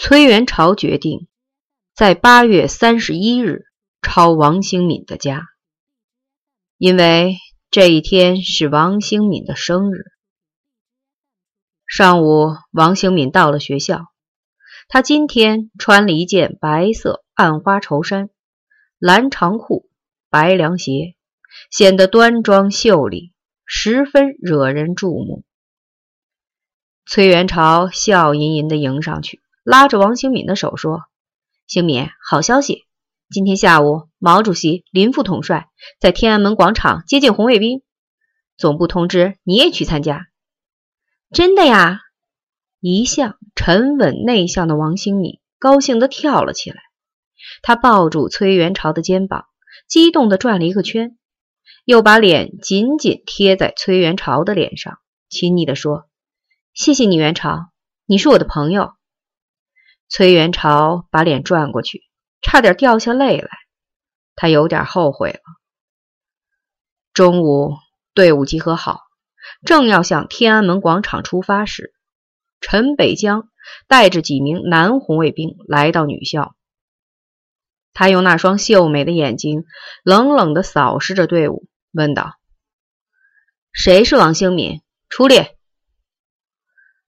崔元朝决定在八月三十一日抄王兴敏的家，因为这一天是王兴敏的生日。上午，王兴敏到了学校，他今天穿了一件白色暗花绸衫、蓝长裤、白凉鞋，显得端庄秀丽，十分惹人注目。崔元朝笑吟吟地迎上去。拉着王兴敏的手说：“兴敏，好消息！今天下午，毛主席、林副统帅在天安门广场接见红卫兵，总部通知你也去参加。”真的呀！一向沉稳内向的王兴敏高兴地跳了起来，他抱住崔元朝的肩膀，激动地转了一个圈，又把脸紧紧贴在崔元朝的脸上，亲昵地说：“谢谢你，元朝，你是我的朋友。”崔元朝把脸转过去，差点掉下泪来。他有点后悔了。中午队伍集合好，正要向天安门广场出发时，陈北江带着几名男红卫兵来到女校。他用那双秀美的眼睛冷冷地扫视着队伍，问道：“谁是王兴敏？出列。”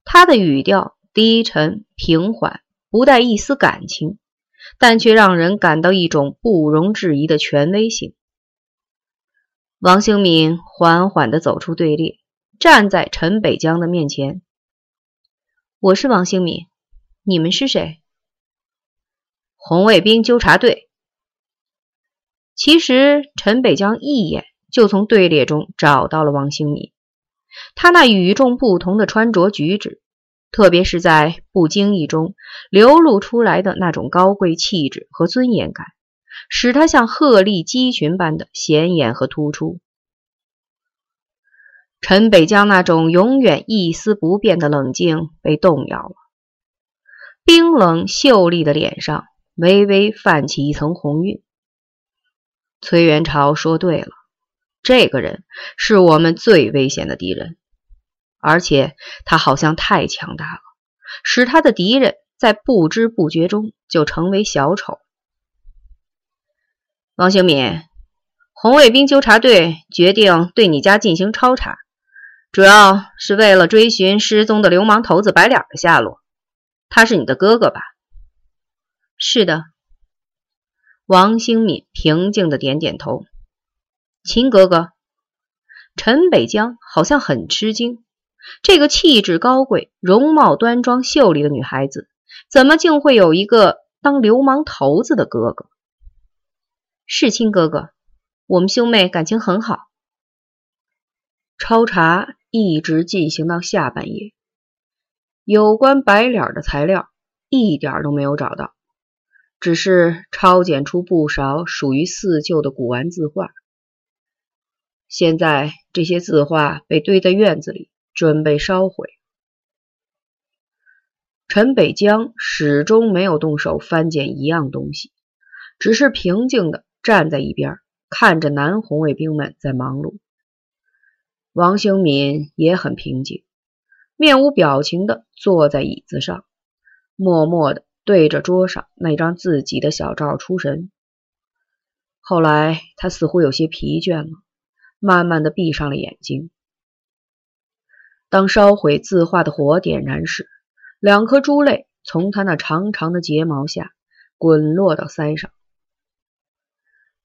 他的语调低沉平缓。不带一丝感情，但却让人感到一种不容置疑的权威性。王兴敏缓缓地走出队列，站在陈北江的面前。我是王兴敏，你们是谁？红卫兵纠察队。其实陈北江一眼就从队列中找到了王兴敏，他那与众不同的穿着举止。特别是在不经意中流露出来的那种高贵气质和尊严感，使他像鹤立鸡群般的显眼和突出。陈北江那种永远一丝不变的冷静被动摇了，冰冷秀丽的脸上微微泛起一层红晕。崔元朝说对了，这个人是我们最危险的敌人。而且他好像太强大了，使他的敌人在不知不觉中就成为小丑。王兴敏，红卫兵纠察队决定对你家进行抄查，主要是为了追寻失踪的流氓头子白脸的下落。他是你的哥哥吧？是的。王兴敏平静的点点头。秦哥哥。陈北江好像很吃惊。这个气质高贵、容貌端庄、秀丽的女孩子，怎么竟会有一个当流氓头子的哥哥？是亲哥哥，我们兄妹感情很好。抄查一直进行到下半夜，有关白脸的材料一点都没有找到，只是抄检出不少属于四舅的古玩字画。现在这些字画被堆在院子里。准备烧毁。陈北江始终没有动手翻捡一样东西，只是平静的站在一边，看着男红卫兵们在忙碌。王兴敏也很平静，面无表情的坐在椅子上，默默的对着桌上那张自己的小照出神。后来，他似乎有些疲倦了，慢慢的闭上了眼睛。当烧毁字画的火点燃时，两颗珠泪从他那长长的睫毛下滚落到腮上。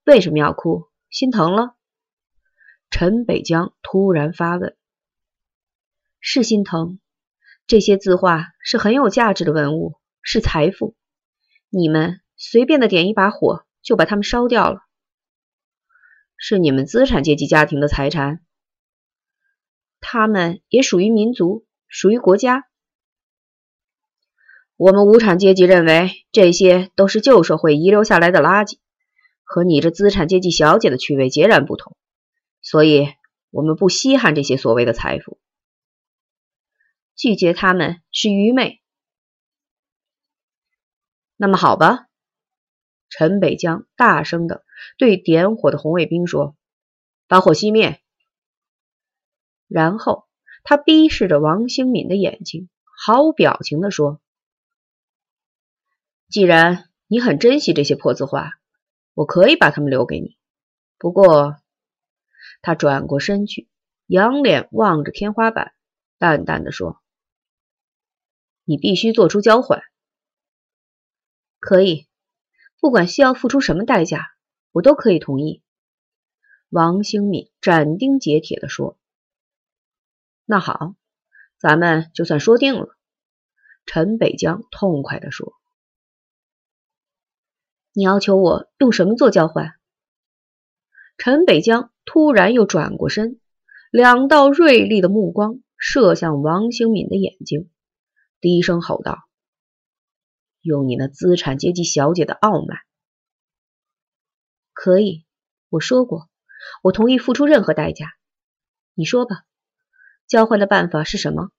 为什么要哭？心疼了？陈北江突然发问。是心疼。这些字画是很有价值的文物，是财富。你们随便的点一把火，就把它们烧掉了。是你们资产阶级家庭的财产。他们也属于民族，属于国家。我们无产阶级认为这些都是旧社会遗留下来的垃圾，和你这资产阶级小姐的趣味截然不同。所以，我们不稀罕这些所谓的财富。拒绝他们是愚昧。那么好吧，陈北江大声的对点火的红卫兵说：“把火熄灭。”然后，他逼视着王兴敏的眼睛，毫无表情地说：“既然你很珍惜这些破字画，我可以把它们留给你。不过，他转过身去，仰脸望着天花板，淡淡的说：“你必须做出交换。可以，不管需要付出什么代价，我都可以同意。”王兴敏斩钉截铁的说：“那好，咱们就算说定了。”陈北江痛快的说：“你要求我用什么做交换？”陈北江突然又转过身，两道锐利的目光射向王兴敏的眼睛，低声吼道：“用你那资产阶级小姐的傲慢，可以。我说过，我同意付出任何代价。你说吧，交换的办法是什么？”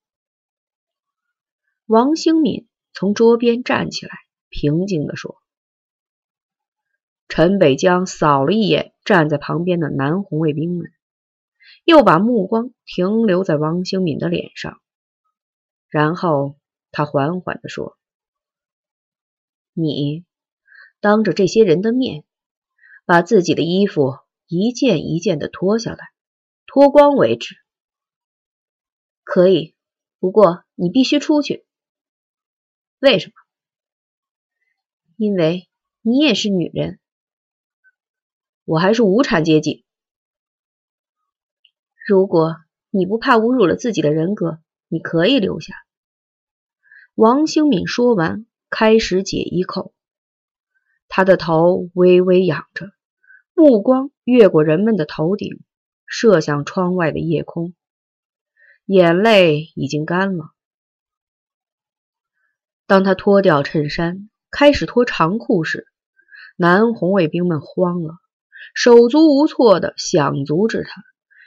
王兴敏从桌边站起来，平静地说。陈北江扫了一眼站在旁边的男红卫兵们，又把目光停留在王兴敏的脸上，然后他缓缓地说：“你当着这些人的面，把自己的衣服一件一件的脱下来，脱光为止。可以，不过你必须出去。为什么？因为你也是女人。”我还是无产阶级。如果你不怕侮辱了自己的人格，你可以留下。王兴敏说完，开始解衣扣。他的头微微仰着，目光越过人们的头顶，射向窗外的夜空。眼泪已经干了。当他脱掉衬衫，开始脱长裤时，男红卫兵们慌了。手足无措的想阻止他，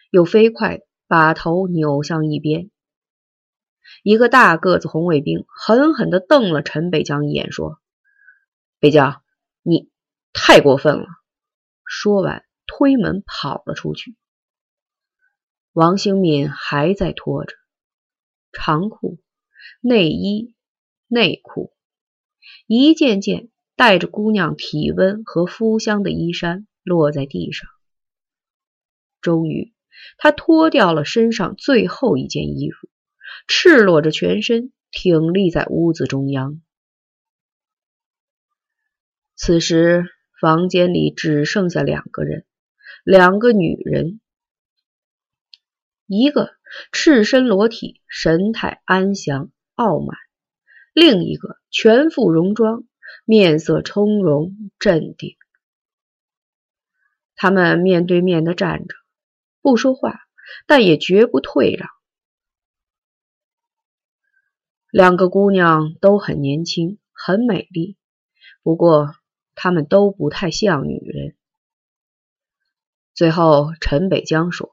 又飞快把头扭向一边。一个大个子红卫兵狠狠地瞪了陈北江一眼，说：“北江，你太过分了！”说完，推门跑了出去。王兴敏还在拖着长裤、内衣、内裤，一件件带着姑娘体温和肤香的衣衫。落在地上。终于，他脱掉了身上最后一件衣服，赤裸着全身，挺立在屋子中央。此时，房间里只剩下两个人，两个女人，一个赤身裸体，神态安详傲慢；另一个全副戎装，面色从容镇定。他们面对面的站着，不说话，但也绝不退让。两个姑娘都很年轻，很美丽，不过她们都不太像女人。最后，陈北江说：“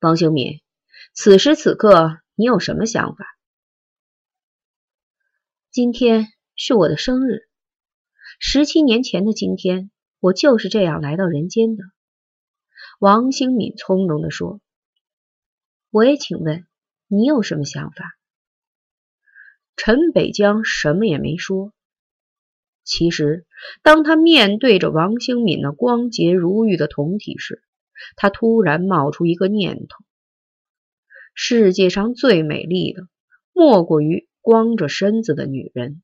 王兴敏，此时此刻你有什么想法？今天是我的生日，十七年前的今天。”我就是这样来到人间的，王兴敏从容地说。我也请问你有什么想法？陈北江什么也没说。其实，当他面对着王兴敏那光洁如玉的酮体时，他突然冒出一个念头：世界上最美丽的，莫过于光着身子的女人。